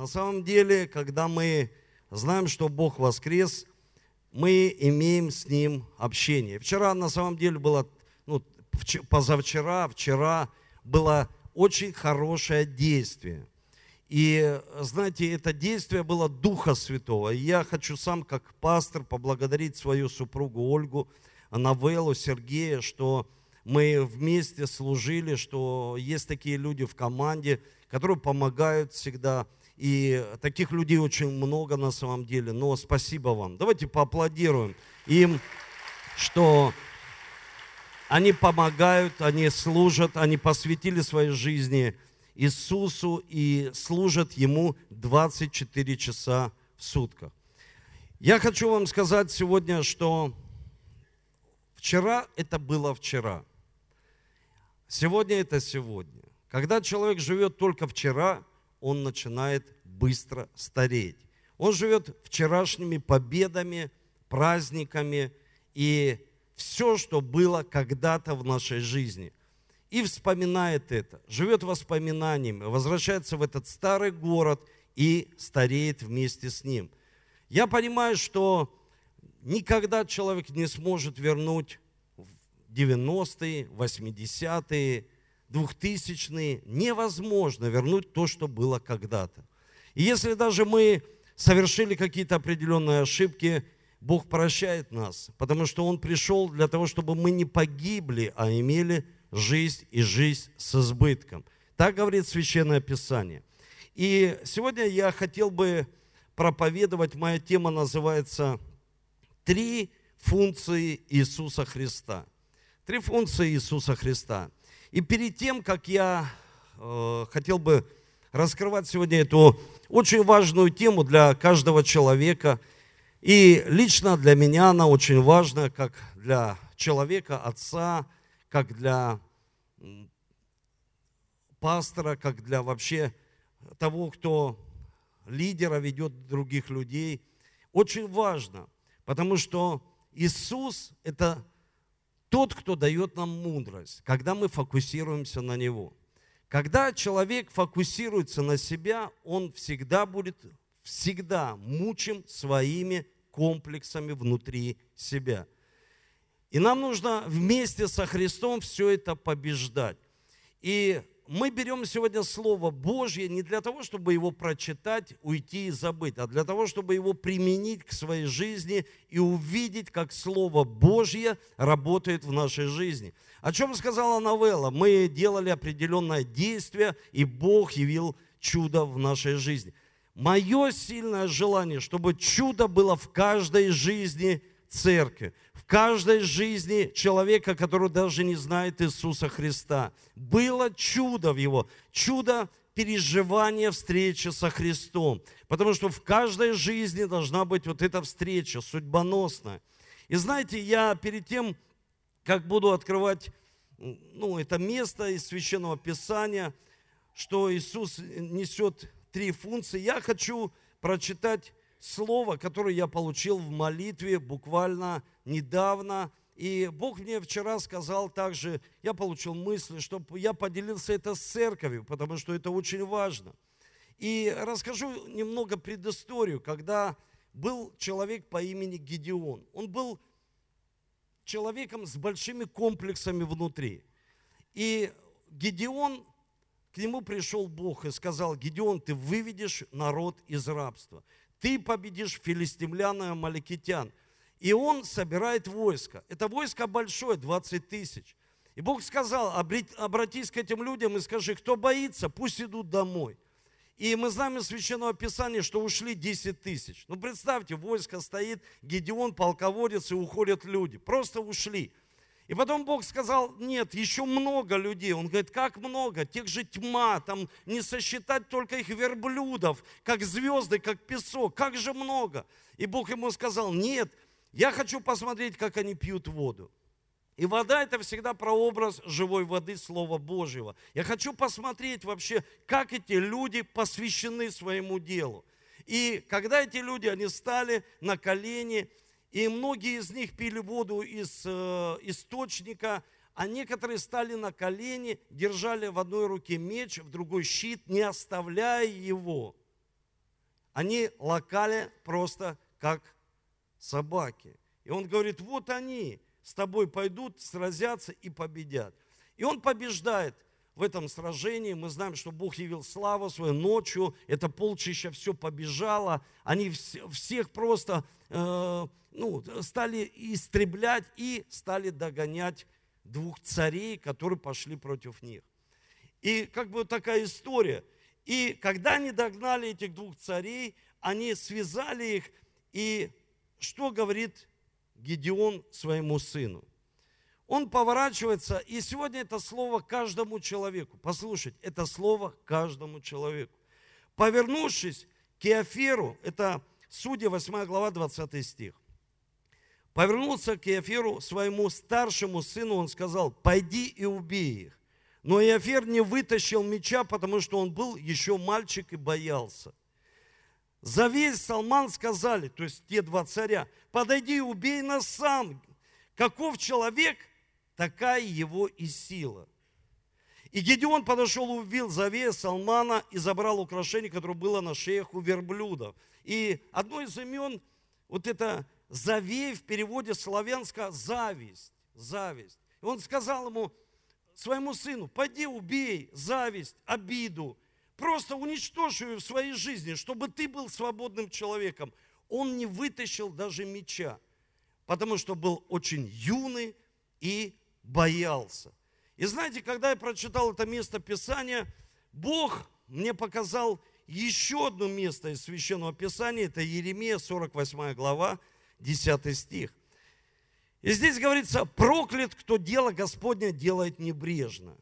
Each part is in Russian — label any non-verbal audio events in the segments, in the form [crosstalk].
на самом деле, когда мы знаем, что Бог воскрес, мы имеем с Ним общение. Вчера, на самом деле, было, ну, позавчера, вчера было очень хорошее действие. И, знаете, это действие было Духа Святого. И я хочу сам, как пастор, поблагодарить свою супругу Ольгу, Новеллу, Сергея, что мы вместе служили, что есть такие люди в команде, которые помогают всегда. И таких людей очень много на самом деле. Но спасибо вам. Давайте поаплодируем им, что они помогают, они служат, они посвятили своей жизни Иисусу и служат Ему 24 часа в сутках. Я хочу вам сказать сегодня, что вчера это было вчера. Сегодня это сегодня. Когда человек живет только вчера, он начинает быстро стареть. Он живет вчерашними победами, праздниками и все, что было когда-то в нашей жизни. И вспоминает это, живет воспоминаниями, возвращается в этот старый город и стареет вместе с ним. Я понимаю, что никогда человек не сможет вернуть 90-е, 80-е, 2000-е. Невозможно вернуть то, что было когда-то. И если даже мы совершили какие-то определенные ошибки, Бог прощает нас, потому что Он пришел для того, чтобы мы не погибли, а имели жизнь и жизнь с избытком. Так говорит Священное Писание. И сегодня я хотел бы проповедовать, моя тема называется «Три функции Иисуса Христа». Три функции Иисуса Христа. И перед тем, как я э, хотел бы раскрывать сегодня эту очень важную тему для каждого человека, и лично для меня она очень важна, как для человека, отца, как для пастора, как для вообще того, кто лидера ведет других людей. Очень важно, потому что Иисус – это тот, кто дает нам мудрость, когда мы фокусируемся на Него. Когда человек фокусируется на себя, он всегда будет, всегда мучим своими комплексами внутри себя. И нам нужно вместе со Христом все это побеждать. И мы берем сегодня Слово Божье не для того, чтобы его прочитать, уйти и забыть, а для того, чтобы его применить к своей жизни и увидеть, как Слово Божье работает в нашей жизни. О чем сказала новелла? Мы делали определенное действие, и Бог явил чудо в нашей жизни. Мое сильное желание, чтобы чудо было в каждой жизни церкви, каждой жизни человека, который даже не знает Иисуса Христа. Было чудо в его, чудо переживания встречи со Христом. Потому что в каждой жизни должна быть вот эта встреча судьбоносная. И знаете, я перед тем, как буду открывать ну, это место из Священного Писания, что Иисус несет три функции, я хочу прочитать слово, которое я получил в молитве буквально недавно. И Бог мне вчера сказал также, я получил мысли, чтобы я поделился это с церковью, потому что это очень важно. И расскажу немного предысторию, когда был человек по имени Гедеон. Он был человеком с большими комплексами внутри. И Гедеон, к нему пришел Бог и сказал, Гедеон, ты выведешь народ из рабства ты победишь филистимлян и амаликитян. И он собирает войско. Это войско большое, 20 тысяч. И Бог сказал, обратись к этим людям и скажи, кто боится, пусть идут домой. И мы знаем из Священного Писания, что ушли 10 тысяч. Ну, представьте, войско стоит, Гедеон, полководец, и уходят люди. Просто ушли. И потом Бог сказал, нет, еще много людей. Он говорит, как много? Тех же тьма, там не сосчитать только их верблюдов, как звезды, как песок, как же много. И Бог ему сказал, нет, я хочу посмотреть, как они пьют воду. И вода это всегда прообраз живой воды Слова Божьего. Я хочу посмотреть вообще, как эти люди посвящены своему делу. И когда эти люди, они стали на колени, и многие из них пили воду из э, источника, а некоторые стали на колени, держали в одной руке меч, в другой щит, не оставляя его. они локали просто как собаки. И он говорит, вот они с тобой пойдут, сразятся и победят. И он побеждает в этом сражении. Мы знаем, что Бог явил славу свою ночью. Это полчища все побежало. Они всех просто э, ну, стали истреблять и стали догонять двух царей, которые пошли против них. И как бы такая история. И когда они догнали этих двух царей, они связали их, и что говорит Гедеон своему сыну? Он поворачивается, и сегодня это слово каждому человеку. Послушайте, это слово каждому человеку. Повернувшись к Иоферу, это Судья 8 глава 20 стих. Повернулся к Иоферу, своему старшему сыну, он сказал, пойди и убей их. Но Иофер не вытащил меча, потому что он был еще мальчик и боялся. За весь Салман сказали, то есть те два царя, подойди и убей нас сам. Каков человек, такая его и сила. И Гедеон подошел и убил Завея Салмана и забрал украшение, которое было на шеях у верблюдов. И одно из имен, вот это Завей в переводе славянско зависть, зависть. И он сказал ему, своему сыну, пойди убей зависть, обиду, просто уничтожь ее в своей жизни, чтобы ты был свободным человеком. Он не вытащил даже меча, потому что был очень юный и боялся. И знаете, когда я прочитал это место Писания, Бог мне показал еще одно место из Священного Писания, это Еремия, 48 глава, 10 стих. И здесь говорится, проклят, кто дело Господня делает небрежно.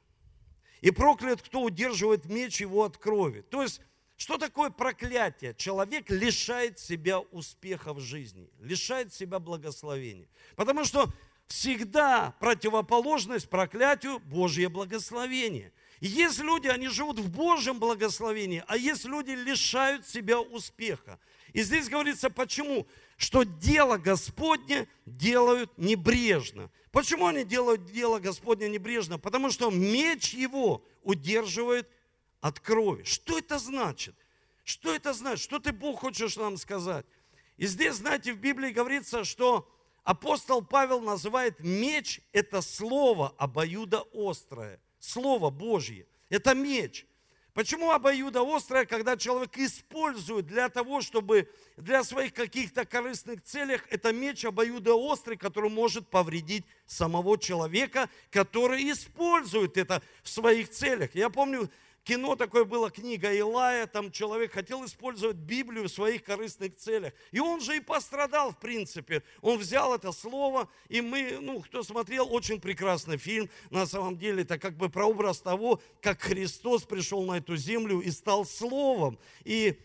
И проклят, кто удерживает меч его от крови. То есть, что такое проклятие? Человек лишает себя успеха в жизни, лишает себя благословения. Потому что всегда противоположность проклятию – Божье благословение. И есть люди, они живут в Божьем благословении, а есть люди, лишают себя успеха. И здесь говорится, почему? что дело Господне делают небрежно. Почему они делают дело Господне небрежно? Потому что меч его удерживает от крови. Что это значит? Что это значит? Что ты, Бог, хочешь нам сказать? И здесь, знаете, в Библии говорится, что апостол Павел называет меч – это слово обоюдоострое, слово Божье. Это меч. Почему обоюдоострое, когда человек использует для того, чтобы для своих каких-то корыстных целях, это меч обоюдоострый, который может повредить самого человека, который использует это в своих целях. Я помню, кино такое было, книга Илая, там человек хотел использовать Библию в своих корыстных целях. И он же и пострадал, в принципе. Он взял это слово, и мы, ну, кто смотрел, очень прекрасный фильм. На самом деле, это как бы прообраз того, как Христос пришел на эту землю и стал словом. И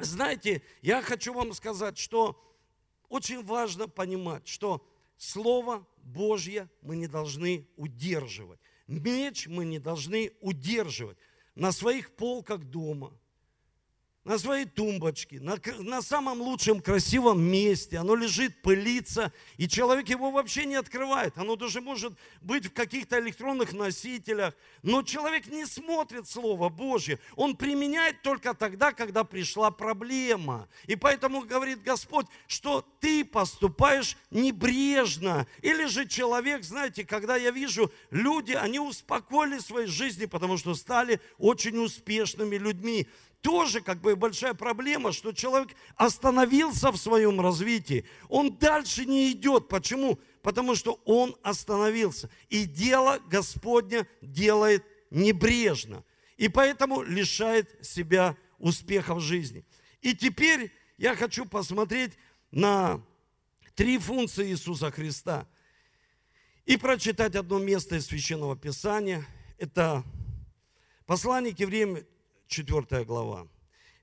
знаете, я хочу вам сказать, что очень важно понимать, что Слово Божье мы не должны удерживать. Меч мы не должны удерживать на своих полках дома, на своей тумбочке, на, на самом лучшем красивом месте. Оно лежит, пылится, и человек его вообще не открывает. Оно даже может быть в каких-то электронных носителях. Но человек не смотрит Слово Божье. Он применяет только тогда, когда пришла проблема. И поэтому говорит Господь, что ты поступаешь небрежно. Или же человек, знаете, когда я вижу, люди, они успокоили свои жизни, потому что стали очень успешными людьми тоже как бы большая проблема, что человек остановился в своем развитии. Он дальше не идет. Почему? Потому что он остановился. И дело Господня делает небрежно. И поэтому лишает себя успеха в жизни. И теперь я хочу посмотреть на три функции Иисуса Христа. И прочитать одно место из Священного Писания. Это послание к евреям 4 глава.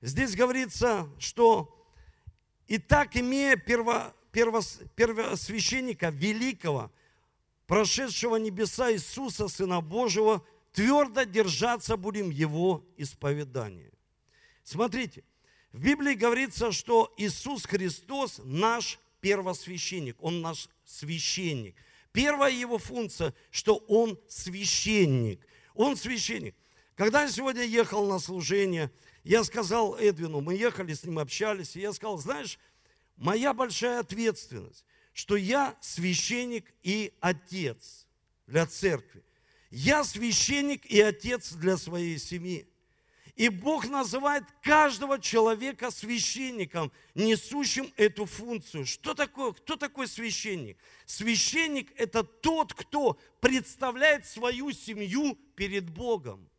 Здесь говорится, что и так, имея перво, перво, первосвященника великого, прошедшего небеса Иисуса, Сына Божьего, твердо держаться будем Его исповедания. Смотрите, в Библии говорится, что Иисус Христос наш первосвященник, Он наш священник. Первая Его функция, что Он священник. Он священник. Когда я сегодня ехал на служение, я сказал Эдвину, мы ехали с ним, общались, и я сказал, знаешь, моя большая ответственность, что я священник и отец для церкви. Я священник и отец для своей семьи. И Бог называет каждого человека священником, несущим эту функцию. Что такое? Кто такой священник? Священник – это тот, кто представляет свою семью перед Богом.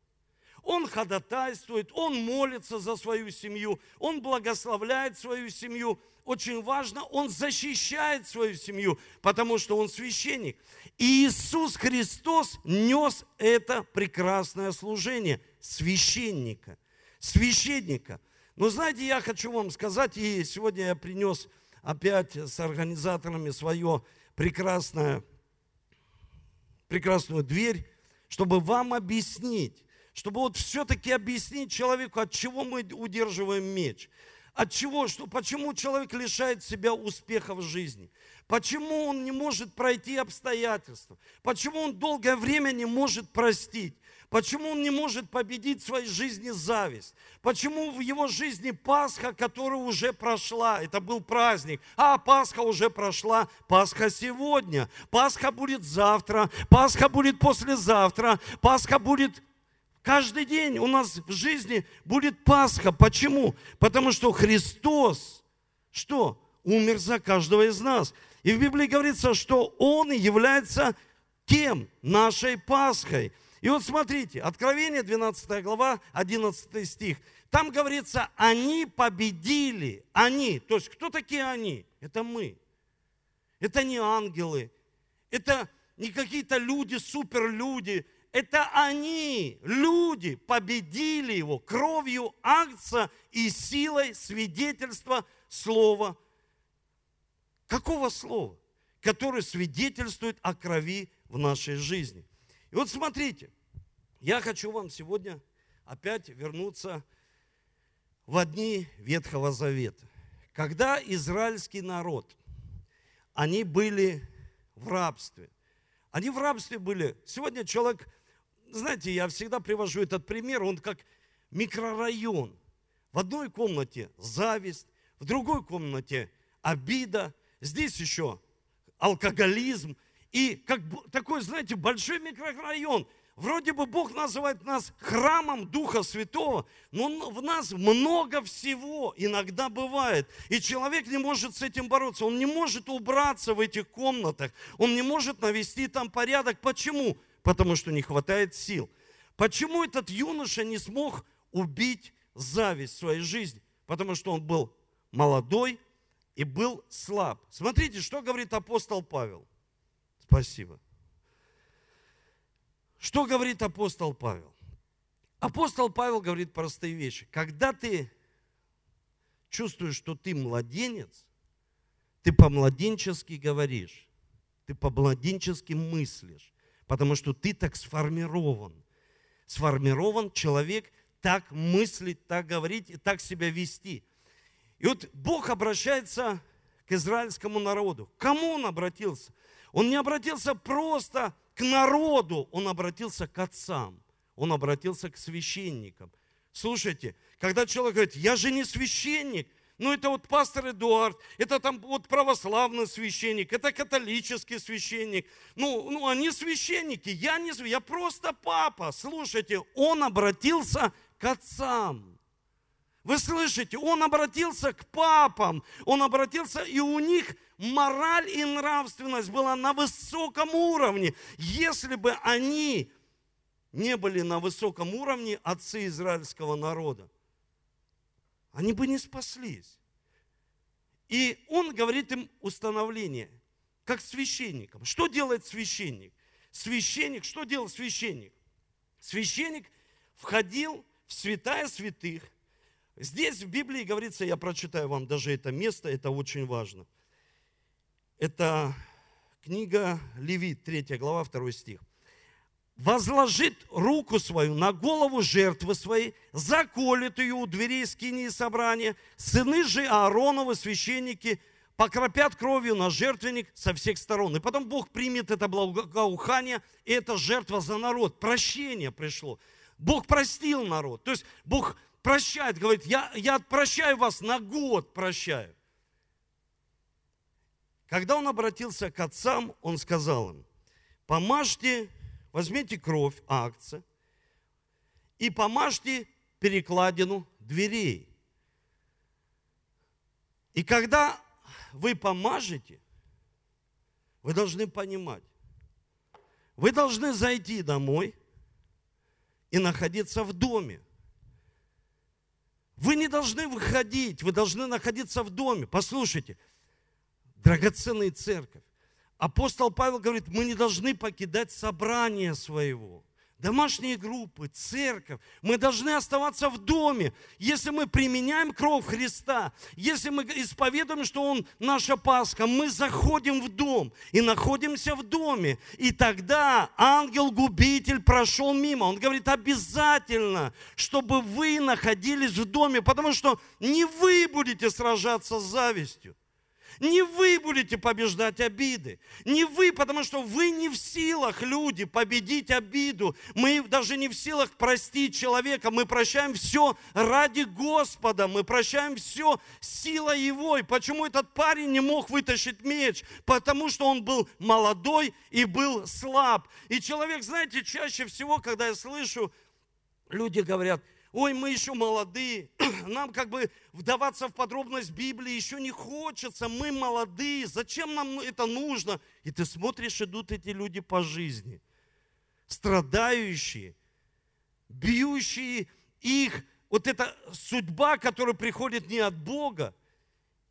Он ходатайствует, он молится за свою семью, он благословляет свою семью. Очень важно, он защищает свою семью, потому что он священник. И Иисус Христос нес это прекрасное служение священника. Священника. Но знаете, я хочу вам сказать, и сегодня я принес опять с организаторами свое прекрасное, прекрасную дверь, чтобы вам объяснить, чтобы вот все-таки объяснить человеку, от чего мы удерживаем меч. От чего, что, почему человек лишает себя успеха в жизни? Почему он не может пройти обстоятельства? Почему он долгое время не может простить? Почему он не может победить в своей жизни зависть? Почему в его жизни Пасха, которая уже прошла, это был праздник, а Пасха уже прошла, Пасха сегодня, Пасха будет завтра, Пасха будет послезавтра, Пасха будет Каждый день у нас в жизни будет Пасха. Почему? Потому что Христос, что? Умер за каждого из нас. И в Библии говорится, что Он является тем, нашей Пасхой. И вот смотрите, Откровение, 12 глава, 11 стих. Там говорится, они победили. Они. То есть, кто такие они? Это мы. Это не ангелы. Это не какие-то люди, суперлюди это они, люди, победили его кровью акция и силой свидетельства слова. Какого слова? Которое свидетельствует о крови в нашей жизни. И вот смотрите, я хочу вам сегодня опять вернуться в дни Ветхого Завета. Когда израильский народ, они были в рабстве. Они в рабстве были. Сегодня человек знаете, я всегда привожу этот пример, он как микрорайон. В одной комнате зависть, в другой комнате обида, здесь еще алкоголизм. И как такой, знаете, большой микрорайон. Вроде бы Бог называет нас храмом Духа Святого, но в нас много всего иногда бывает. И человек не может с этим бороться. Он не может убраться в этих комнатах. Он не может навести там порядок. Почему? Потому что не хватает сил. Почему этот юноша не смог убить зависть в своей жизни? Потому что он был молодой и был слаб. Смотрите, что говорит апостол Павел. Спасибо. Что говорит апостол Павел? Апостол Павел говорит простые вещи. Когда ты чувствуешь, что ты младенец, ты по-младенчески говоришь, ты по-младенчески мыслишь потому что ты так сформирован. Сформирован человек так мыслить, так говорить и так себя вести. И вот Бог обращается к израильскому народу. К кому он обратился? Он не обратился просто к народу, он обратился к отцам, он обратился к священникам. Слушайте, когда человек говорит, я же не священник, ну, это вот пастор Эдуард, это там вот православный священник, это католический священник. Ну, ну они священники, я не я просто папа. Слушайте, он обратился к отцам. Вы слышите, он обратился к папам, он обратился, и у них мораль и нравственность была на высоком уровне. Если бы они не были на высоком уровне отцы израильского народа, они бы не спаслись. И он говорит им установление, как священникам. Что делает священник? Священник, что делал священник? Священник входил в святая святых. Здесь в Библии говорится, я прочитаю вам даже это место, это очень важно. Это книга Левит, 3 глава, 2 стих возложит руку свою на голову жертвы своей, заколет ее у дверей скинии собрания, сыны же Аароновы, священники, покропят кровью на жертвенник со всех сторон. И потом Бог примет это благоухание, и это жертва за народ. Прощение пришло. Бог простил народ. То есть Бог прощает, говорит, я, я прощаю вас на год, прощаю. Когда он обратился к отцам, он сказал им, помажьте, возьмите кровь акция и помажьте перекладину дверей. И когда вы помажете, вы должны понимать, вы должны зайти домой и находиться в доме. Вы не должны выходить, вы должны находиться в доме. Послушайте, драгоценная церковь. Апостол Павел говорит, мы не должны покидать собрание своего домашние группы, церковь. Мы должны оставаться в доме. Если мы применяем кровь Христа, если мы исповедуем, что Он наша Пасха, мы заходим в дом и находимся в доме. И тогда ангел-губитель прошел мимо. Он говорит, обязательно, чтобы вы находились в доме, потому что не вы будете сражаться с завистью. Не вы будете побеждать обиды. Не вы, потому что вы не в силах, люди, победить обиду. Мы даже не в силах простить человека. Мы прощаем все ради Господа. Мы прощаем все сила Его. И почему этот парень не мог вытащить меч? Потому что он был молодой и был слаб. И человек, знаете, чаще всего, когда я слышу, люди говорят – ой, мы еще молодые, [clears throat] нам как бы вдаваться в подробность Библии еще не хочется, мы молодые, зачем нам это нужно? И ты смотришь, идут эти люди по жизни, страдающие, бьющие их, вот эта судьба, которая приходит не от Бога,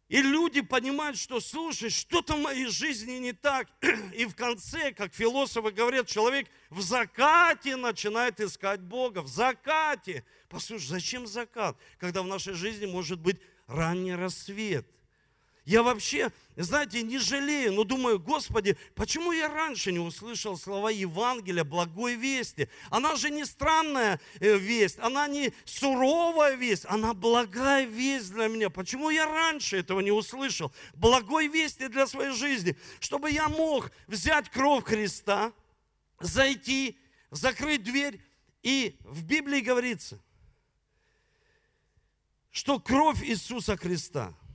и люди понимают, что, слушай, что-то в моей жизни не так. [clears throat] И в конце, как философы говорят, человек в закате начинает искать Бога. В закате. Послушай, зачем закат, когда в нашей жизни может быть ранний рассвет? Я вообще, знаете, не жалею, но думаю, Господи, почему я раньше не услышал слова Евангелия, благой вести? Она же не странная э, весть, она не суровая весть, она благая весть для меня. Почему я раньше этого не услышал? Благой вести для своей жизни, чтобы я мог взять кровь Христа, зайти, закрыть дверь. И в Библии говорится, что кровь Иисуса Христа –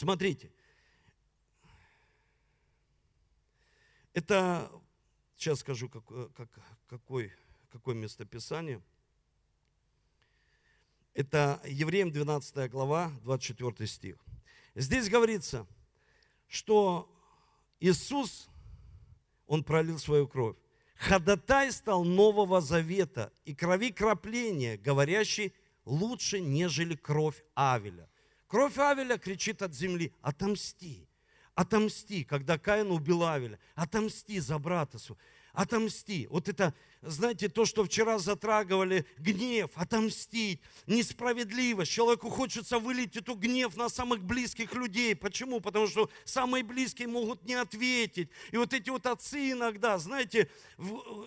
Смотрите, это, сейчас скажу, как, как, какой, какое местописание. Это Евреям 12 глава, 24 стих. Здесь говорится, что Иисус, Он пролил свою кровь. Ходатай стал нового завета и крови кропления, говорящий лучше, нежели кровь Авеля. Кровь Авеля кричит от земли, отомсти, отомсти, когда Каин убил Авеля, отомсти за брата своего, отомсти. Вот это, знаете, то, что вчера затрагивали, гнев, отомстить, несправедливость. Человеку хочется вылить эту гнев на самых близких людей. Почему? Потому что самые близкие могут не ответить. И вот эти вот отцы иногда, знаете,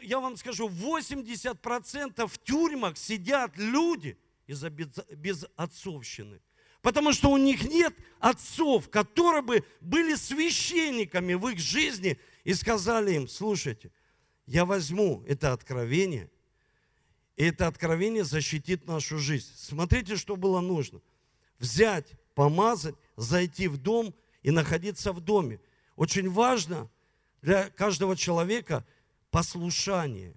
я вам скажу, 80% в тюрьмах сидят люди из-за безотцовщины. Потому что у них нет отцов, которые бы были священниками в их жизни и сказали им, слушайте, я возьму это откровение, и это откровение защитит нашу жизнь. Смотрите, что было нужно. Взять, помазать, зайти в дом и находиться в доме. Очень важно для каждого человека послушание.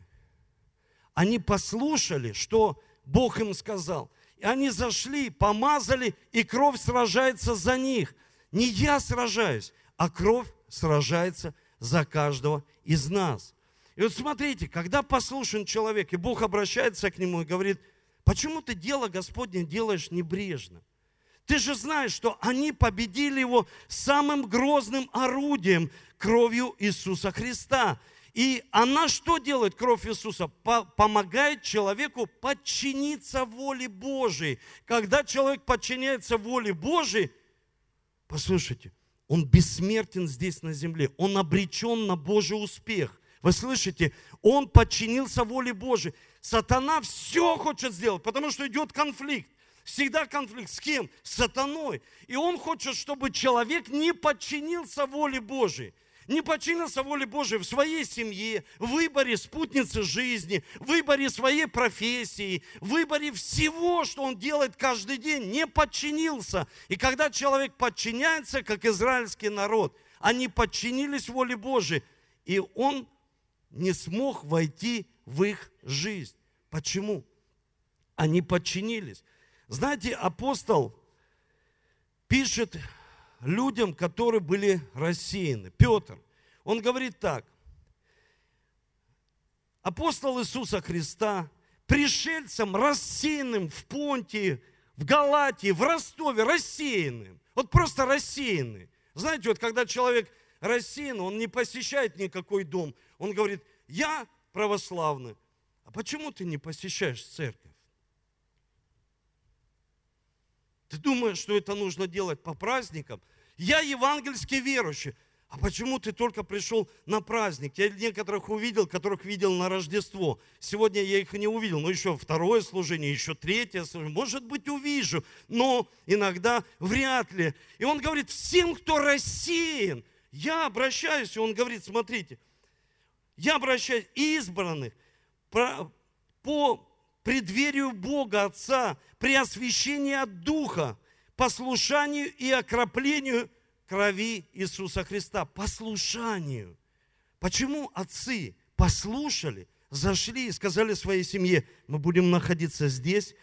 Они послушали, что Бог им сказал. И они зашли, помазали, и кровь сражается за них. Не я сражаюсь, а кровь сражается за каждого из нас. И вот смотрите, когда послушен человек, и Бог обращается к нему и говорит, почему ты дело Господне делаешь небрежно? Ты же знаешь, что они победили его самым грозным орудием, кровью Иисуса Христа. И она что делает, кровь Иисуса? Помогает человеку подчиниться воле Божией. Когда человек подчиняется воле Божией, послушайте, он бессмертен здесь на земле, он обречен на Божий успех. Вы слышите? Он подчинился воле Божией. Сатана все хочет сделать, потому что идет конфликт. Всегда конфликт. С кем? С сатаной. И он хочет, чтобы человек не подчинился воле Божией не подчинился воле Божией в своей семье, в выборе спутницы жизни, в выборе своей профессии, в выборе всего, что он делает каждый день, не подчинился. И когда человек подчиняется, как израильский народ, они подчинились воле Божией, и он не смог войти в их жизнь. Почему? Они подчинились. Знаете, апостол пишет людям, которые были рассеяны. Петр, он говорит так. Апостол Иисуса Христа, пришельцам, рассеянным в Понтии, в Галатии, в Ростове, рассеянным. Вот просто рассеянный. Знаете, вот когда человек рассеян, он не посещает никакой дом. Он говорит, я православный. А почему ты не посещаешь церковь? Ты думаешь, что это нужно делать по праздникам? Я евангельский верующий. А почему ты только пришел на праздник? Я некоторых увидел, которых видел на Рождество. Сегодня я их не увидел, но еще второе служение, еще третье служение. Может быть, увижу, но иногда вряд ли. И он говорит, всем, кто рассеян, я обращаюсь, и он говорит, смотрите, я обращаюсь избранных по преддверию Бога Отца, при освящении от Духа, послушанию и окроплению крови Иисуса Христа. Послушанию. Почему отцы послушали, зашли и сказали своей семье, мы будем находиться здесь,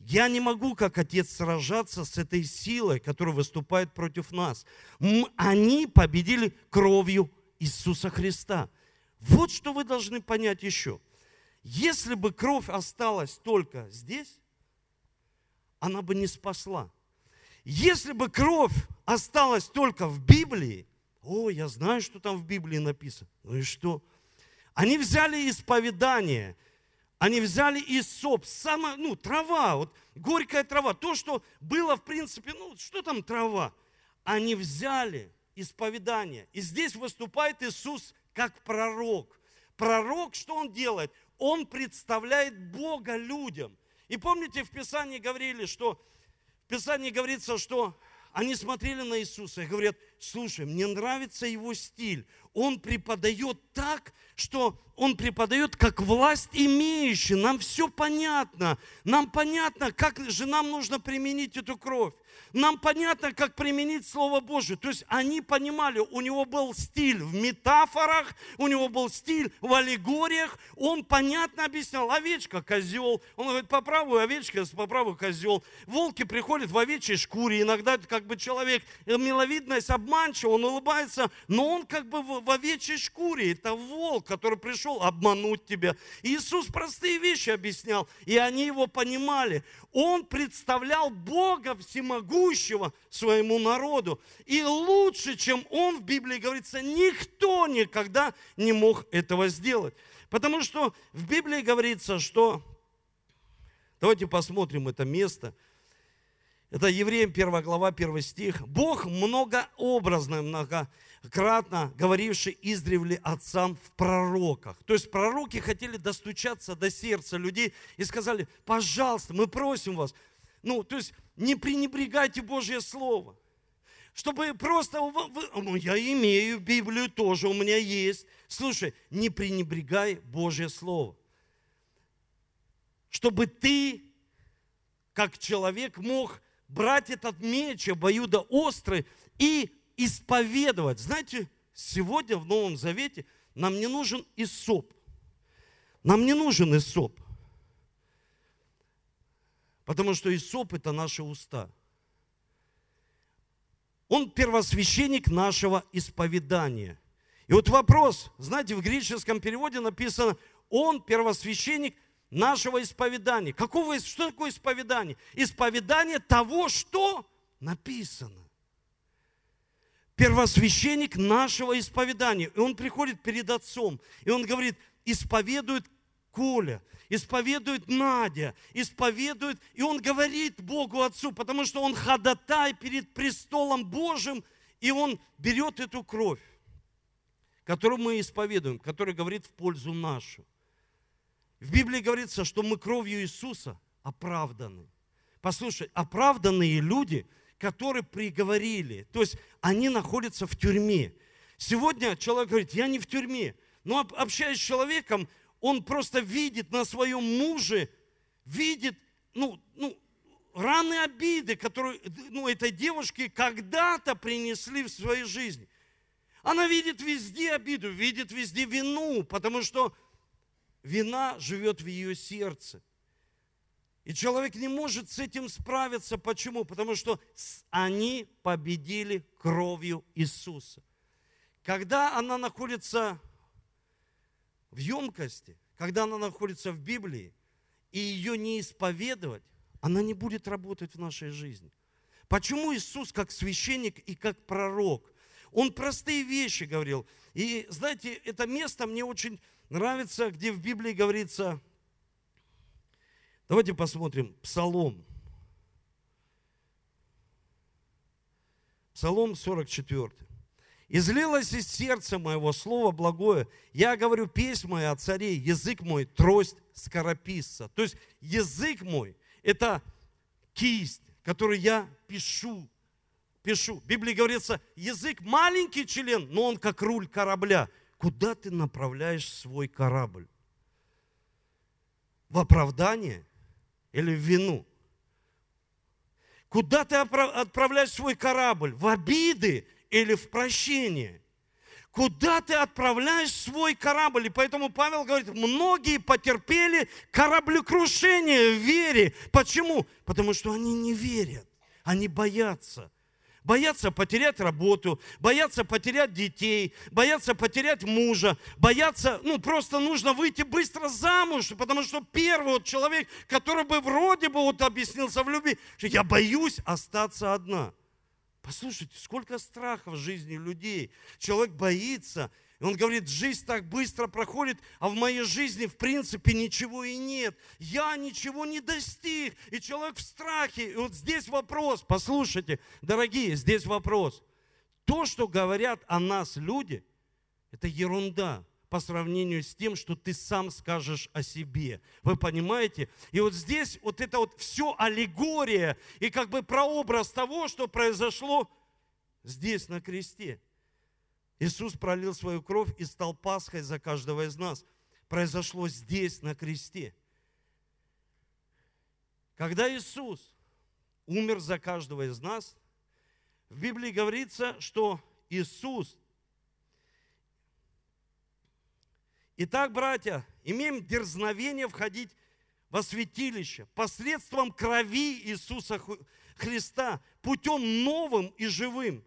я не могу, как отец, сражаться с этой силой, которая выступает против нас. Они победили кровью Иисуса Христа. Вот что вы должны понять еще – если бы кровь осталась только здесь, она бы не спасла. Если бы кровь осталась только в Библии, о, я знаю, что там в Библии написано. Ну и что? Они взяли исповедание, они взяли соп, сама, ну, трава, вот горькая трава, то, что было, в принципе, ну, что там трава? Они взяли исповедание. И здесь выступает Иисус как пророк. Пророк, что он делает? он представляет Бога людям. И помните, в Писании говорили, что Писании говорится, что они смотрели на Иисуса и говорят, слушай, мне нравится его стиль. Он преподает так, что он преподает как власть имеющий. Нам все понятно. Нам понятно, как же нам нужно применить эту кровь. Нам понятно, как применить Слово Божье. То есть они понимали, у него был стиль в метафорах, у него был стиль в аллегориях. Он понятно объяснял, овечка, козел. Он говорит, по правую овечка, по правую козел. Волки приходят в овечьей шкуре. Иногда как бы человек, миловидность обманчива, он улыбается, но он как бы в овечьей шкуре. Это волк, который пришел обмануть тебя. Иисус простые вещи объяснял, и они его понимали. Он представлял Бога всемогущего своему народу. И лучше, чем он, в Библии говорится, никто никогда не мог этого сделать. Потому что в Библии говорится, что... Давайте посмотрим это место. Это Евреям 1 глава, 1 стих. Бог многообразно, многократно говоривший издревле отцам в пророках. То есть пророки хотели достучаться до сердца людей и сказали, пожалуйста, мы просим вас, ну, то есть не пренебрегайте Божье Слово. Чтобы просто, ну, я имею Библию тоже, у меня есть. Слушай, не пренебрегай Божье Слово. Чтобы ты, как человек, мог брать этот меч обоюдо острый и исповедовать. Знаете, сегодня в Новом Завете нам не нужен Исоп. Нам не нужен Исоп. Потому что Исоп – это наши уста. Он первосвященник нашего исповедания. И вот вопрос, знаете, в греческом переводе написано, он первосвященник нашего исповедания. Какого, что такое исповедание? Исповедание того, что написано. Первосвященник нашего исповедания. И он приходит перед отцом, и он говорит, исповедует Коля, исповедует Надя, исповедует, и он говорит Богу Отцу, потому что он ходатай перед престолом Божьим, и он берет эту кровь, которую мы исповедуем, которая говорит в пользу нашу. В Библии говорится, что мы кровью Иисуса оправданы. Послушай, оправданные люди, которые приговорили, то есть они находятся в тюрьме. Сегодня человек говорит, я не в тюрьме. Но общаясь с человеком, он просто видит на своем муже, видит, ну, ну, раны обиды, которые ну, этой девушке когда-то принесли в своей жизни. Она видит везде обиду, видит везде вину, потому что вина живет в ее сердце. И человек не может с этим справиться. Почему? Потому что они победили кровью Иисуса. Когда она находится в емкости, когда она находится в Библии, и ее не исповедовать, она не будет работать в нашей жизни. Почему Иисус как священник и как пророк? Он простые вещи говорил. И знаете, это место мне очень нравится, где в Библии говорится, Давайте посмотрим Псалом. Псалом 44. «Излилось из сердца моего слово благое. Я говорю песнь моя о царе, язык мой трость скорописца». То есть язык мой – это кисть, которую я пишу. Пишу. В Библии говорится, язык маленький член, но он как руль корабля. Куда ты направляешь свой корабль? В оправдание или в вину? Куда ты отправляешь свой корабль? В обиды или в прощение? Куда ты отправляешь свой корабль? И поэтому Павел говорит, многие потерпели кораблекрушение в вере. Почему? Потому что они не верят, они боятся – Боятся потерять работу, боятся потерять детей, боятся потерять мужа, боятся, ну, просто нужно выйти быстро замуж, потому что первый вот человек, который бы вроде бы вот объяснился в любви, что я боюсь остаться одна. Послушайте, сколько страха в жизни людей. Человек боится, и он говорит, жизнь так быстро проходит, а в моей жизни в принципе ничего и нет. Я ничего не достиг. И человек в страхе. И вот здесь вопрос, послушайте, дорогие, здесь вопрос. То, что говорят о нас люди, это ерунда по сравнению с тем, что ты сам скажешь о себе. Вы понимаете? И вот здесь вот это вот все аллегория и как бы прообраз того, что произошло здесь на кресте. Иисус пролил свою кровь и стал Пасхой за каждого из нас. Произошло здесь, на кресте. Когда Иисус умер за каждого из нас, в Библии говорится, что Иисус Итак, братья, имеем дерзновение входить во святилище посредством крови Иисуса Христа, путем новым и живым,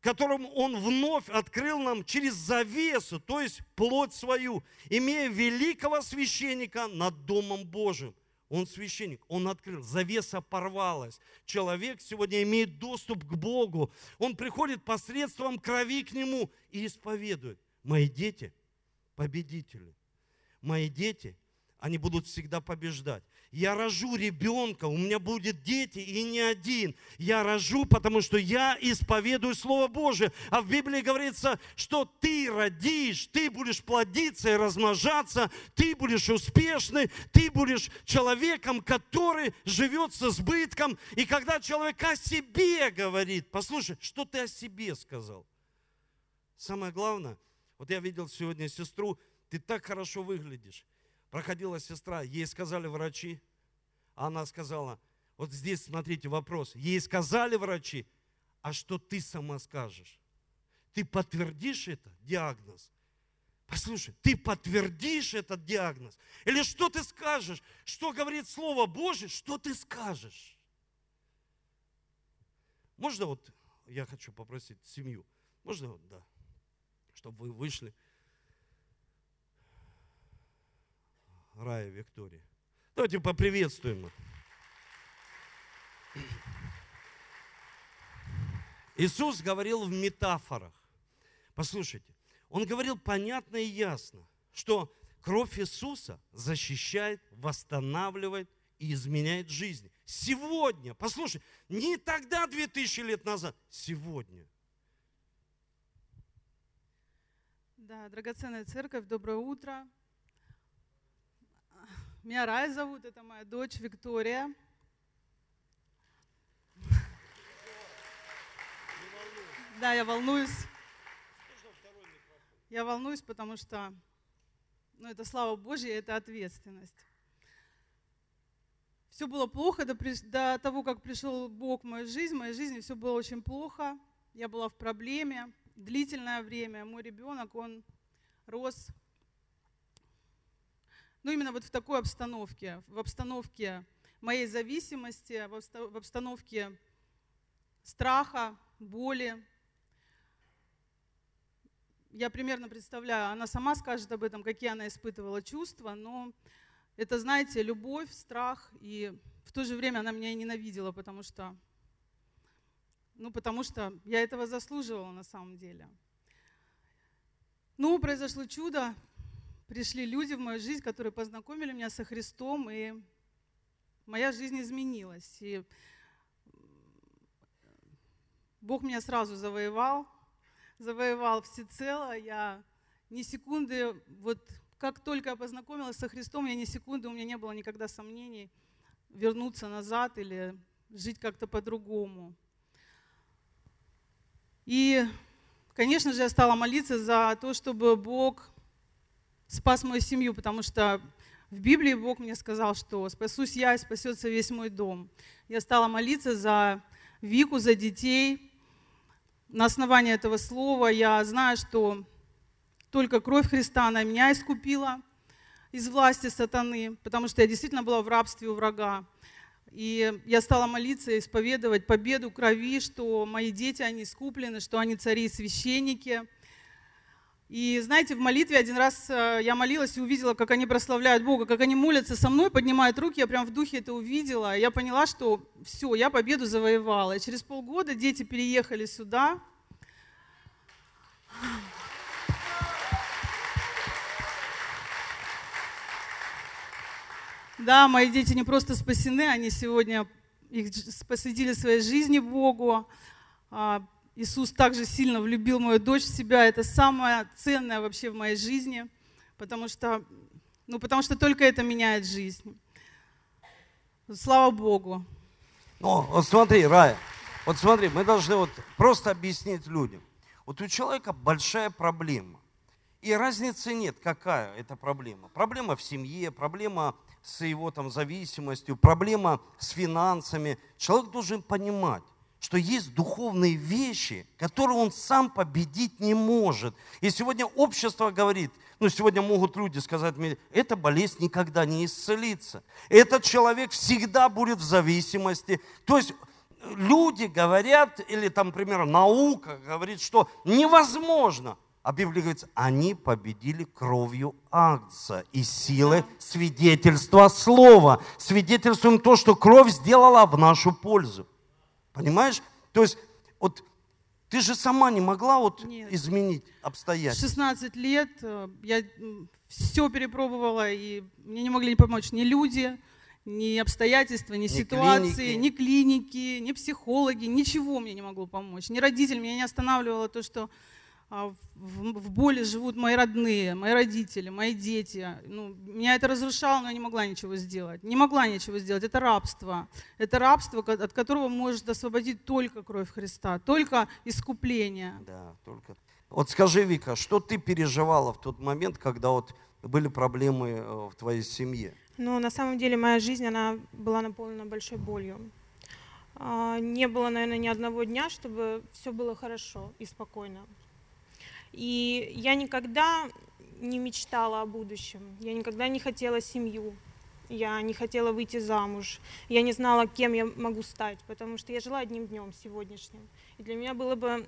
которым Он вновь открыл нам через завесу, то есть плоть свою, имея великого священника над Домом Божиим. Он священник, он открыл, завеса порвалась. Человек сегодня имеет доступ к Богу. Он приходит посредством крови к Нему и исповедует. Мои дети – победители. Мои дети, они будут всегда побеждать я рожу ребенка, у меня будет дети и не один. Я рожу, потому что я исповедую Слово Божие. А в Библии говорится, что ты родишь, ты будешь плодиться и размножаться, ты будешь успешный, ты будешь человеком, который живет с избытком. И когда человек о себе говорит, послушай, что ты о себе сказал? Самое главное, вот я видел сегодня сестру, ты так хорошо выглядишь. Проходила сестра, ей сказали врачи, а она сказала, вот здесь смотрите вопрос, ей сказали врачи, а что ты сама скажешь? Ты подтвердишь это, диагноз? Послушай, ты подтвердишь этот диагноз? Или что ты скажешь? Что говорит Слово Божье? Что ты скажешь? Можно вот, я хочу попросить семью, можно вот, да, чтобы вы вышли. Рая Виктория. Давайте поприветствуем их. Иисус говорил в метафорах. Послушайте, Он говорил понятно и ясно, что кровь Иисуса защищает, восстанавливает и изменяет жизнь. Сегодня, послушай, не тогда, 2000 лет назад, сегодня. Да, драгоценная церковь, доброе утро. Меня Рай зовут, это моя дочь Виктория. Да, я волнуюсь. Я волнуюсь, потому что ну, это слава Божья, это ответственность. Все было плохо до, до того, как пришел Бог в мою жизнь. В моей жизни все было очень плохо. Я была в проблеме длительное время. Мой ребенок, он рос ну, именно вот в такой обстановке, в обстановке моей зависимости, в обстановке страха, боли. Я примерно представляю, она сама скажет об этом, какие она испытывала чувства, но это, знаете, любовь, страх, и в то же время она меня и ненавидела, потому что, ну, потому что я этого заслуживала на самом деле. Ну, произошло чудо, пришли люди в мою жизнь, которые познакомили меня со Христом, и моя жизнь изменилась. И Бог меня сразу завоевал, завоевал всецело. Я ни секунды, вот как только я познакомилась со Христом, я ни секунды, у меня не было никогда сомнений вернуться назад или жить как-то по-другому. И, конечно же, я стала молиться за то, чтобы Бог спас мою семью, потому что в Библии Бог мне сказал, что спасусь я и спасется весь мой дом. Я стала молиться за Вику, за детей. На основании этого слова я знаю, что только кровь Христа, она меня искупила из власти сатаны, потому что я действительно была в рабстве у врага. И я стала молиться и исповедовать победу крови, что мои дети, они искуплены, что они цари и священники – и знаете, в молитве один раз э, я молилась и увидела, как они прославляют Бога, как они молятся со мной, поднимают руки, я прям в духе это увидела. Я поняла, что все, я победу завоевала. И через полгода дети переехали сюда. Да, мои дети не просто спасены, они сегодня их посвятили своей жизни Богу. А, Иисус также сильно влюбил мою дочь в себя. Это самое ценное вообще в моей жизни, потому что, ну, потому что только это меняет жизнь. Слава Богу. Ну, вот смотри, Рая, вот смотри, мы должны вот просто объяснить людям. Вот у человека большая проблема. И разницы нет, какая это проблема. Проблема в семье, проблема с его там зависимостью, проблема с финансами. Человек должен понимать, что есть духовные вещи, которые он сам победить не может. И сегодня общество говорит, ну сегодня могут люди сказать мне, эта болезнь никогда не исцелится. Этот человек всегда будет в зависимости. То есть люди говорят, или там, например, наука говорит, что невозможно. А Библия говорит, они победили кровью Агнца и силы свидетельства слова. Свидетельствуем то, что кровь сделала в нашу пользу. Понимаешь? То есть, вот ты же сама не могла вот Нет. изменить обстоятельства. 16 лет э, я все перепробовала, и мне не могли помочь ни люди, ни обстоятельства, ни, ни ситуации, клиники. ни клиники, ни психологи, ничего мне не могло помочь. Ни родитель меня не останавливало то, что а, в боли живут мои родные, мои родители, мои дети. Ну, меня это разрушало, но я не могла ничего сделать. Не могла ничего сделать. Это рабство. Это рабство, от которого может освободить только кровь Христа, только искупление. Да, только. Вот скажи, Вика, что ты переживала в тот момент, когда вот были проблемы э, в твоей семье? Ну, на самом деле моя жизнь, она была наполнена большой болью. А, не было, наверное, ни одного дня, чтобы все было хорошо и спокойно. И я никогда не мечтала о будущем, я никогда не хотела семью, я не хотела выйти замуж, я не знала, кем я могу стать, потому что я жила одним днем сегодняшним. И для меня было бы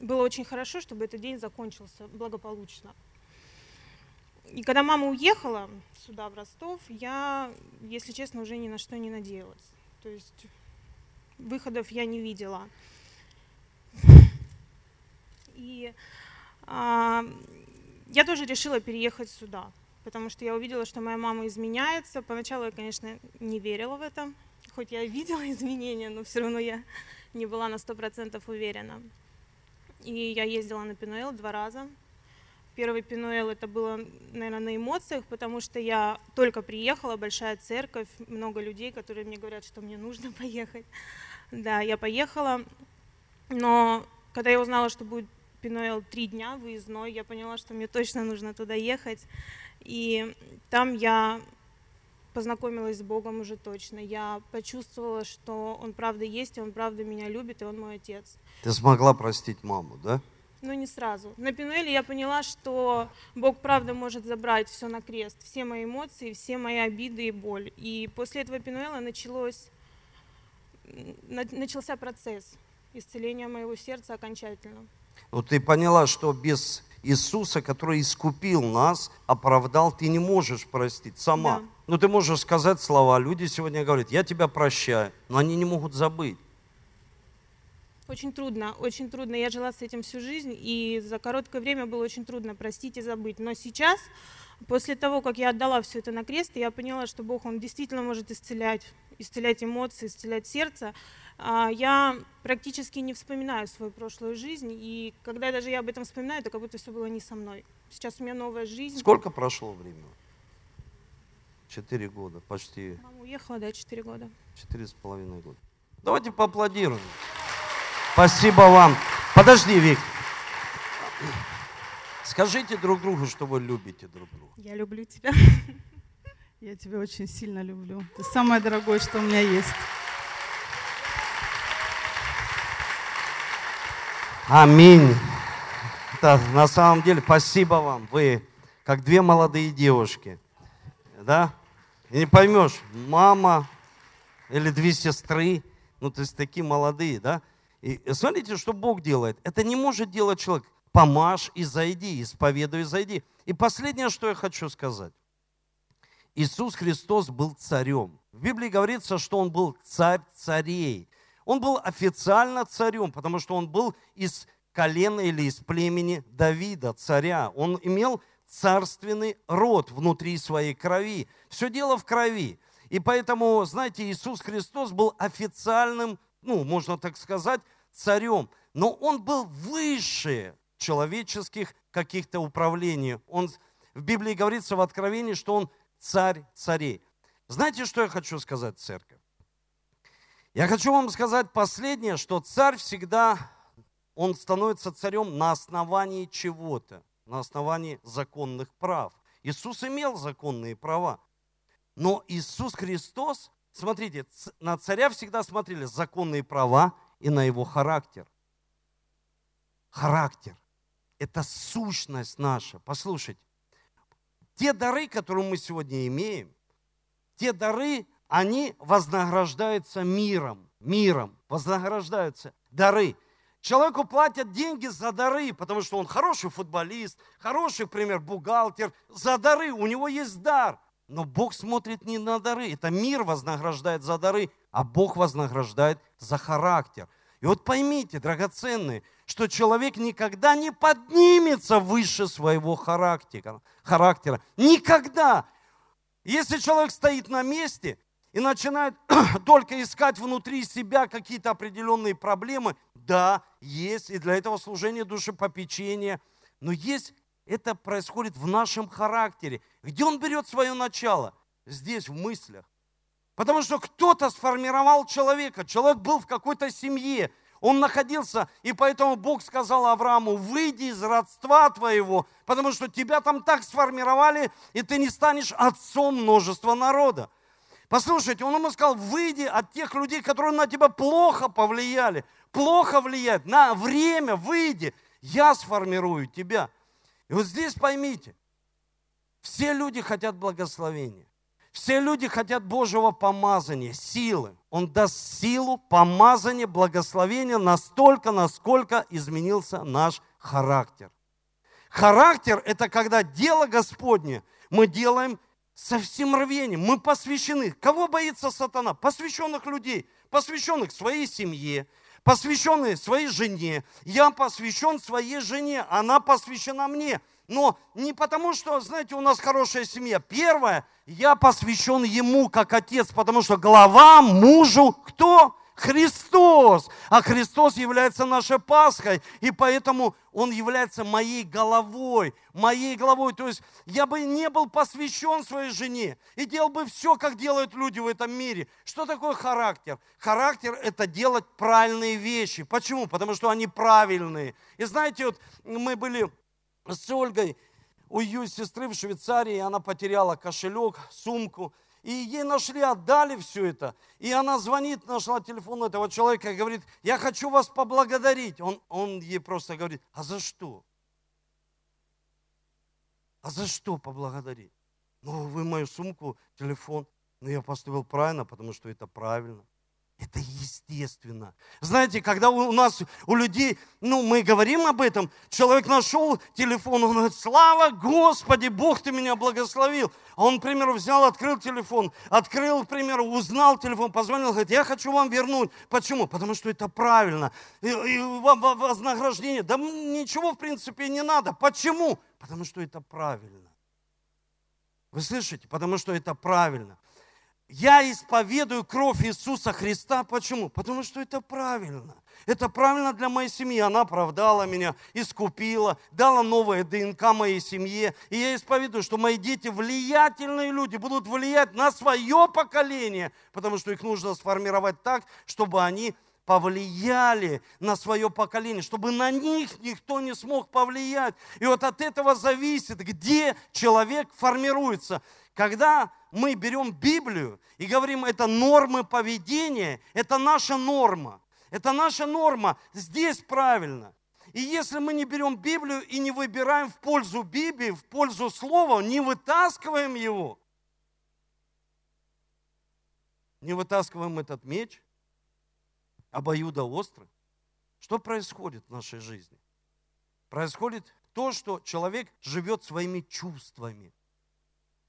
было очень хорошо, чтобы этот день закончился благополучно. И когда мама уехала сюда, в Ростов, я, если честно, уже ни на что не надеялась. То есть выходов я не видела. И я тоже решила переехать сюда, потому что я увидела, что моя мама изменяется. Поначалу я, конечно, не верила в это, хоть я видела [laughs] изменения, но все равно я не была на сто процентов уверена. И я ездила на Пинуэл два раза. Первый Пинуэл это было, наверное, на эмоциях, потому что я только приехала, большая церковь, много людей, которые мне говорят, что мне нужно [laughs] поехать. Да, я поехала, но когда я узнала, что будет Пинуэл три дня выездной. Я поняла, что мне точно нужно туда ехать. И там я познакомилась с Богом уже точно. Я почувствовала, что Он правда есть, и Он правда меня любит, и Он мой отец. Ты смогла простить маму, да? Ну, не сразу. На Пинуэле я поняла, что Бог правда может забрать все на крест, все мои эмоции, все мои обиды и боль. И после этого Пинуэла началось, начался процесс исцеления моего сердца окончательно. Ну, ты поняла, что без Иисуса, который искупил нас, оправдал, ты не можешь простить сама. Да. Ну, ты можешь сказать слова. Люди сегодня говорят, я тебя прощаю, но они не могут забыть. Очень трудно, очень трудно. Я жила с этим всю жизнь, и за короткое время было очень трудно простить и забыть. Но сейчас, после того, как я отдала все это на крест, я поняла, что Бог, Он действительно может исцелять, исцелять эмоции, исцелять сердце. А, я практически не вспоминаю свою прошлую жизнь, и когда даже я об этом вспоминаю, то как будто все было не со мной. Сейчас у меня новая жизнь. Сколько прошло времени? Четыре года, почти. Мама уехала, да, четыре года. Четыре с половиной года. Давайте поаплодируем. Спасибо вам. Подожди, Вик. Скажите друг другу, что вы любите друг друга. Я люблю тебя. Я тебя очень сильно люблю. Ты самое дорогое, что у меня есть. Аминь. Да, на самом деле, спасибо вам. Вы как две молодые девушки. Да? И не поймешь, мама или две сестры, ну, то есть такие молодые, да? И смотрите, что Бог делает. Это не может делать человек. Помажь и зайди, исповедуй и зайди. И последнее, что я хочу сказать. Иисус Христос был царем. В Библии говорится, что он был царь царей. Он был официально царем, потому что он был из колена или из племени Давида, царя. Он имел царственный род внутри своей крови. Все дело в крови. И поэтому, знаете, Иисус Христос был официальным ну, можно так сказать, царем. Но он был выше человеческих каких-то управлений. Он, в Библии говорится в Откровении, что он царь царей. Знаете, что я хочу сказать, церковь? Я хочу вам сказать последнее, что царь всегда, он становится царем на основании чего-то, на основании законных прав. Иисус имел законные права, но Иисус Христос Смотрите, на царя всегда смотрели законные права и на его характер. Характер – это сущность наша. Послушайте, те дары, которые мы сегодня имеем, те дары, они вознаграждаются миром, миром, вознаграждаются дары. Человеку платят деньги за дары, потому что он хороший футболист, хороший, например, бухгалтер, за дары, у него есть дар – но Бог смотрит не на дары. Это мир вознаграждает за дары, а Бог вознаграждает за характер. И вот поймите, драгоценные, что человек никогда не поднимется выше своего характера. характера. Никогда. Если человек стоит на месте и начинает [clears throat] только искать внутри себя какие-то определенные проблемы, да, есть, и для этого служение душепопечения, но есть это происходит в нашем характере. Где он берет свое начало? Здесь, в мыслях. Потому что кто-то сформировал человека. Человек был в какой-то семье. Он находился, и поэтому Бог сказал Аврааму, выйди из родства твоего, потому что тебя там так сформировали, и ты не станешь отцом множества народа. Послушайте, он ему сказал, выйди от тех людей, которые на тебя плохо повлияли, плохо влияют, на время выйди, я сформирую тебя. И вот здесь поймите, все люди хотят благословения. Все люди хотят Божьего помазания, силы. Он даст силу, помазание, благословение настолько, насколько изменился наш характер. Характер – это когда дело Господне мы делаем со всем рвением. Мы посвящены. Кого боится сатана? Посвященных людей, посвященных своей семье, посвященный своей жене. Я посвящен своей жене, она посвящена мне. Но не потому, что, знаете, у нас хорошая семья. Первое, я посвящен ему как отец, потому что глава мужу кто? Христос. А Христос является нашей Пасхой, и поэтому Он является моей головой, моей головой. То есть я бы не был посвящен своей жене и делал бы все, как делают люди в этом мире. Что такое характер? Характер – это делать правильные вещи. Почему? Потому что они правильные. И знаете, вот мы были с Ольгой у ее сестры в Швейцарии, она потеряла кошелек, сумку – и ей нашли, отдали все это. И она звонит, нашла телефон этого человека и говорит, я хочу вас поблагодарить. Он, он ей просто говорит, а за что? А за что поблагодарить? Ну, вы мою сумку, телефон. Ну, я поступил правильно, потому что это правильно. Это естественно. Знаете, когда у нас, у людей, ну, мы говорим об этом, человек нашел телефон, он говорит, слава Господи, Бог ты меня благословил. А он, к примеру, взял, открыл телефон, открыл, к примеру, узнал телефон, позвонил, говорит, я хочу вам вернуть. Почему? Потому что это правильно. И, и вам вознаграждение. Да ничего, в принципе, не надо. Почему? Потому что это правильно. Вы слышите? Потому что это правильно. Я исповедую кровь Иисуса Христа. Почему? Потому что это правильно. Это правильно для моей семьи. Она оправдала меня, искупила, дала новое ДНК моей семье. И я исповедую, что мои дети влиятельные люди, будут влиять на свое поколение, потому что их нужно сформировать так, чтобы они повлияли на свое поколение, чтобы на них никто не смог повлиять. И вот от этого зависит, где человек формируется. Когда мы берем Библию и говорим, это нормы поведения, это наша норма. Это наша норма. Здесь правильно. И если мы не берем Библию и не выбираем в пользу Библии, в пользу Слова, не вытаскиваем его, не вытаскиваем этот меч, обоюдо острый, что происходит в нашей жизни? Происходит то, что человек живет своими чувствами.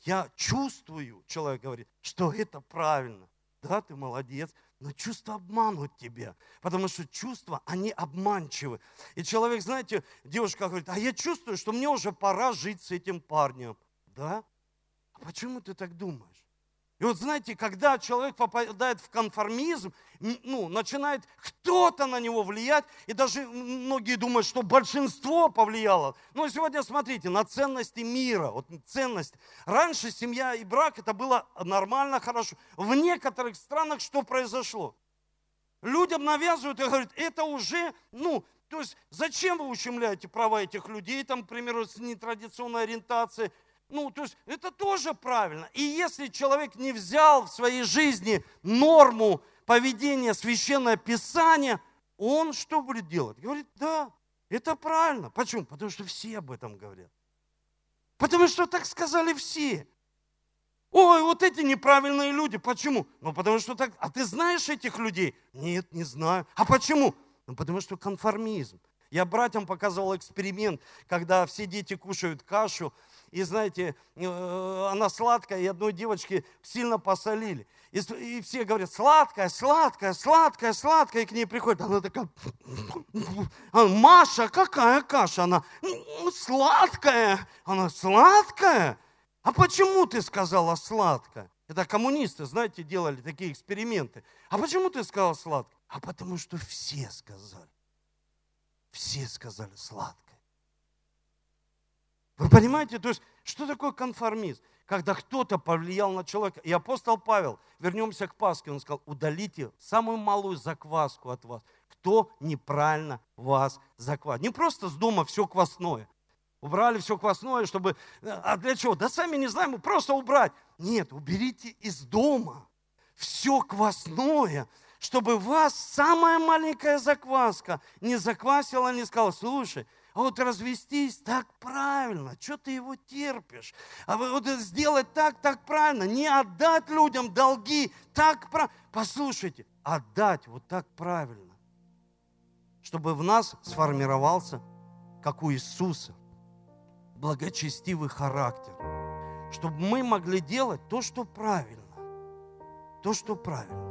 Я чувствую, человек говорит, что это правильно. Да, ты молодец, но чувства обманут тебя, потому что чувства, они обманчивы. И человек, знаете, девушка говорит, а я чувствую, что мне уже пора жить с этим парнем. Да? А почему ты так думаешь? И вот знаете, когда человек попадает в конформизм, ну, начинает кто-то на него влиять, и даже многие думают, что большинство повлияло. Но сегодня смотрите, на ценности мира, вот ценность. Раньше семья и брак это было нормально, хорошо. В некоторых странах что произошло? Людям навязывают и говорят, это уже, ну, то есть зачем вы ущемляете права этих людей, там, к примеру, с нетрадиционной ориентацией, ну, то есть это тоже правильно. И если человек не взял в своей жизни норму поведения священное писание, он что будет делать? Говорит, да, это правильно. Почему? Потому что все об этом говорят. Потому что так сказали все. Ой, вот эти неправильные люди. Почему? Ну, потому что так. А ты знаешь этих людей? Нет, не знаю. А почему? Ну, потому что конформизм. Я братьям показывал эксперимент, когда все дети кушают кашу, и знаете, э, она сладкая, и одной девочке сильно посолили. И, и все говорят, сладкая, сладкая, сладкая, сладкая, и к ней приходит, она такая, Маша, какая каша? Она, сладкая. Она, сладкая? А почему ты сказала сладкая? Это коммунисты, знаете, делали такие эксперименты. А почему ты сказал сладкое? А потому что все сказали. Все сказали сладкое. Вы понимаете, то есть, что такое конформизм? Когда кто-то повлиял на человека. И апостол Павел, вернемся к Пасхе, он сказал, удалите самую малую закваску от вас. Кто неправильно вас заквасит. Не просто с дома все квасное. Убрали все квасное, чтобы... А для чего? Да сами не знаем, просто убрать. Нет, уберите из дома все квасное, чтобы вас самая маленькая закваска не заквасила, не сказала, слушай, а вот развестись так правильно, что ты его терпишь? А вот сделать так, так правильно, не отдать людям долги, так правильно. Послушайте, отдать вот так правильно, чтобы в нас сформировался, как у Иисуса, благочестивый характер, чтобы мы могли делать то, что правильно, то, что правильно.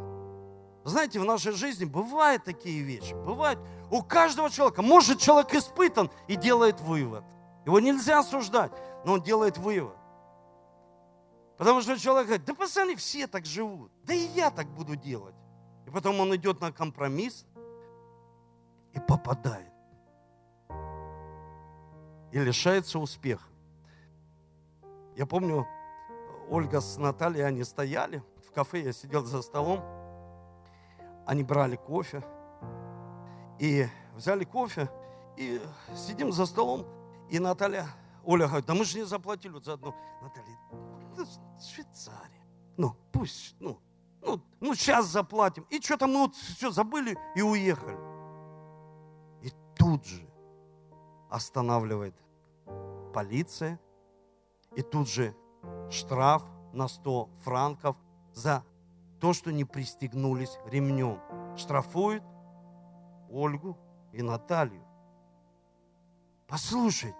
Знаете, в нашей жизни бывают такие вещи. Бывает у каждого человека. Может, человек испытан и делает вывод. Его нельзя осуждать, но он делает вывод. Потому что человек говорит, да пацаны все так живут. Да и я так буду делать. И потом он идет на компромисс и попадает. И лишается успеха. Я помню, Ольга с Натальей, они стояли в кафе, я сидел за столом, они брали кофе, и взяли кофе, и сидим за столом, и Наталья, Оля говорит, да мы же не заплатили вот за одну. Наталья, Швейцария, ну, пусть, ну, ну, ну, сейчас заплатим. И что-то мы вот все забыли и уехали. И тут же останавливает полиция, и тут же штраф на 100 франков за то, что не пристегнулись ремнем. Штрафуют Ольгу и Наталью. Послушайте,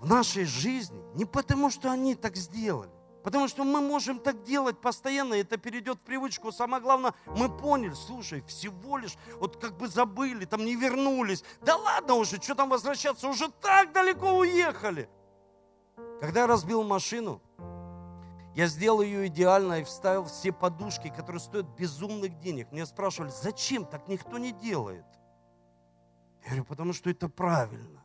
в нашей жизни не потому, что они так сделали, потому что мы можем так делать постоянно, и это перейдет в привычку. Самое главное, мы поняли, слушай, всего лишь, вот как бы забыли, там не вернулись. Да ладно уже, что там возвращаться, уже так далеко уехали. Когда я разбил машину, я сделал ее идеально и вставил все подушки, которые стоят безумных денег. Мне спрашивали, зачем так никто не делает? Я говорю, потому что это правильно.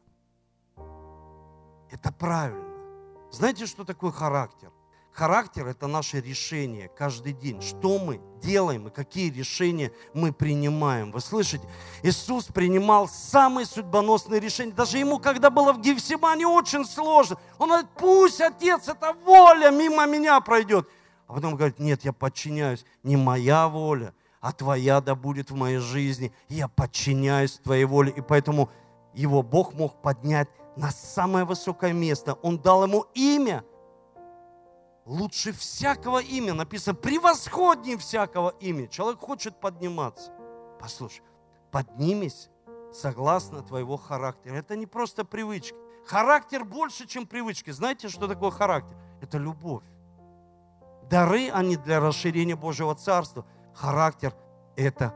Это правильно. Знаете, что такое характер? Характер – это наше решение каждый день. Что мы делаем и какие решения мы принимаем. Вы слышите? Иисус принимал самые судьбоносные решения. Даже ему, когда было в Гефсимане, очень сложно. Он говорит, пусть, Отец, эта воля мимо меня пройдет. А потом говорит, нет, я подчиняюсь. Не моя воля, а твоя да будет в моей жизни. Я подчиняюсь твоей воле. И поэтому его Бог мог поднять на самое высокое место. Он дал ему имя – лучше всякого имя. Написано, превосходнее всякого имя. Человек хочет подниматься. Послушай, поднимись согласно твоего характера. Это не просто привычки. Характер больше, чем привычки. Знаете, что такое характер? Это любовь. Дары, они для расширения Божьего Царства. Характер – это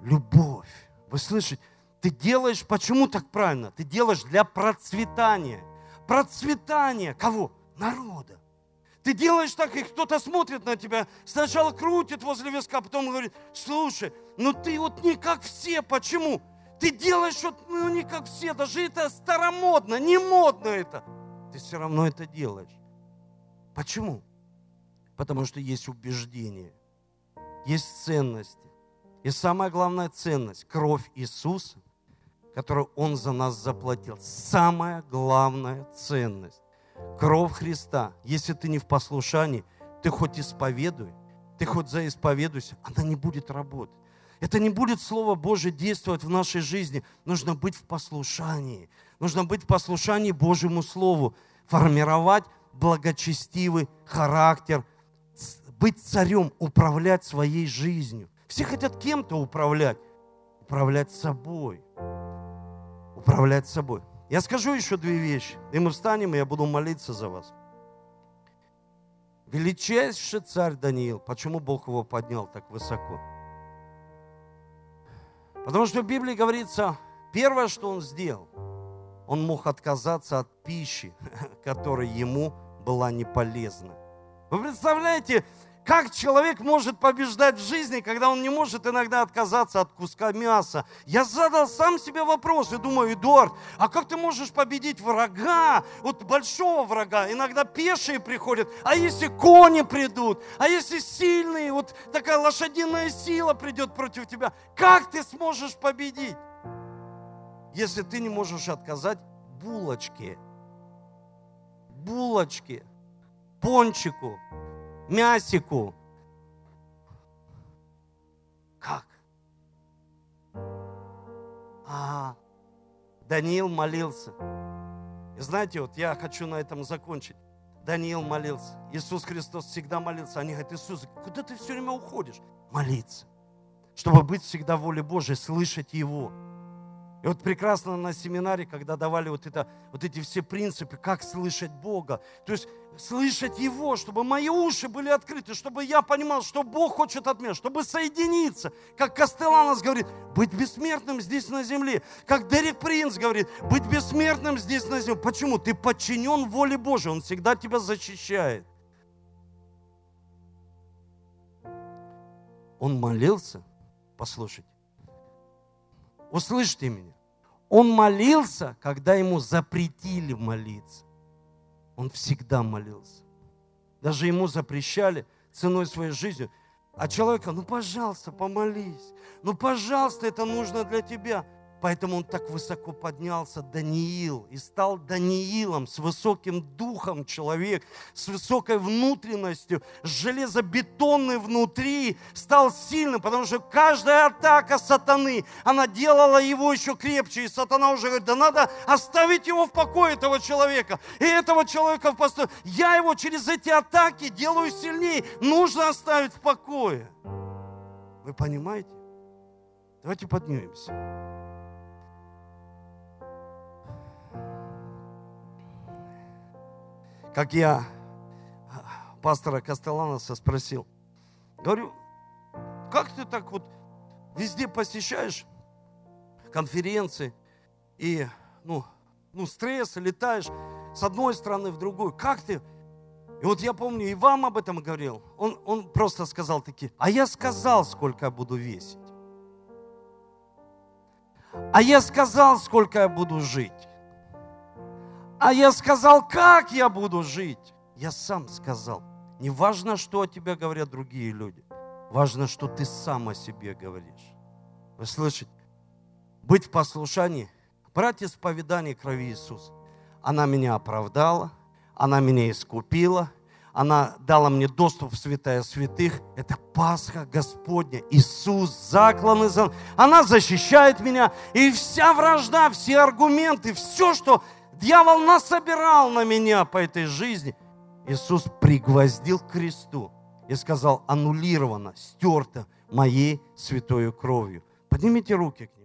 любовь. Вы слышите? Ты делаешь, почему так правильно? Ты делаешь для процветания. Процветания кого? Народа. Ты делаешь так, и кто-то смотрит на тебя, сначала крутит возле виска, потом говорит, слушай, ну ты вот не как все, почему? Ты делаешь вот ну, не как все, даже это старомодно, не модно это. Ты все равно это делаешь. Почему? Потому что есть убеждение, есть ценности. И самая главная ценность – кровь Иисуса, которую Он за нас заплатил. Самая главная ценность. Кровь Христа, если ты не в послушании, ты хоть исповедуй, ты хоть заисповедуйся, она не будет работать. Это не будет Слово Божие действовать в нашей жизни. Нужно быть в послушании. Нужно быть в послушании Божьему Слову. Формировать благочестивый характер. Быть царем, управлять своей жизнью. Все хотят кем-то управлять. Управлять собой. Управлять собой. Я скажу еще две вещи, и мы встанем, и я буду молиться за вас. Величайший царь Даниил, почему Бог его поднял так высоко? Потому что в Библии говорится, первое, что он сделал, он мог отказаться от пищи, [laughs] которая ему была не полезна. Вы представляете, как человек может побеждать в жизни, когда он не может иногда отказаться от куска мяса? Я задал сам себе вопрос и думаю, Эдуард, а как ты можешь победить врага, вот большого врага? Иногда пешие приходят, а если кони придут, а если сильные, вот такая лошадиная сила придет против тебя, как ты сможешь победить? Если ты не можешь отказать булочке, булочке, пончику, мясику. Как? А, Даниил молился. И знаете, вот я хочу на этом закончить. Даниил молился. Иисус Христос всегда молился. Они говорят, Иисус, куда ты все время уходишь? Молиться. Чтобы быть всегда воле Божией, слышать Его. И вот прекрасно на семинаре, когда давали вот, это, вот эти все принципы, как слышать Бога. То есть слышать Его, чтобы мои уши были открыты, чтобы я понимал, что Бог хочет от меня, чтобы соединиться. Как Кастеланос говорит, быть бессмертным здесь на земле. Как Дерек Принц говорит, быть бессмертным здесь на земле. Почему? Ты подчинен воле Божьей, Он всегда тебя защищает. Он молился, Послушайте. Услышьте меня. Он молился, когда ему запретили молиться. Он всегда молился. Даже ему запрещали ценой своей жизни. А человека, ну пожалуйста, помолись. Ну пожалуйста, это нужно для тебя. Поэтому он так высоко поднялся, Даниил, и стал Даниилом, с высоким духом человек, с высокой внутренностью, с железобетонной внутри, стал сильным, потому что каждая атака сатаны, она делала его еще крепче, и сатана уже говорит, да надо оставить его в покое, этого человека, и этого человека в посту. Я его через эти атаки делаю сильнее, нужно оставить в покое. Вы понимаете? Давайте поднимемся. Как я пастора Костеланоса спросил, говорю, как ты так вот везде посещаешь конференции и, ну, ну, стресс, летаешь с одной стороны в другую, как ты? И вот я помню, и вам об этом говорил. Он, он просто сказал такие, а я сказал, сколько я буду весить. А я сказал, сколько я буду жить. А я сказал, как я буду жить? Я сам сказал. Не важно, что о тебе говорят другие люди. Важно, что ты сам о себе говоришь. Вы слышите? Быть в послушании. Брать исповедание крови Иисуса. Она меня оправдала, она меня искупила, она дала мне доступ в святая святых. Это Пасха Господня. Иисус заклан за... Она защищает меня. И вся вражда, все аргументы, все, что Дьявол насобирал на меня по этой жизни. Иисус пригвоздил к кресту и сказал, аннулировано, стерто моей святой кровью. Поднимите руки к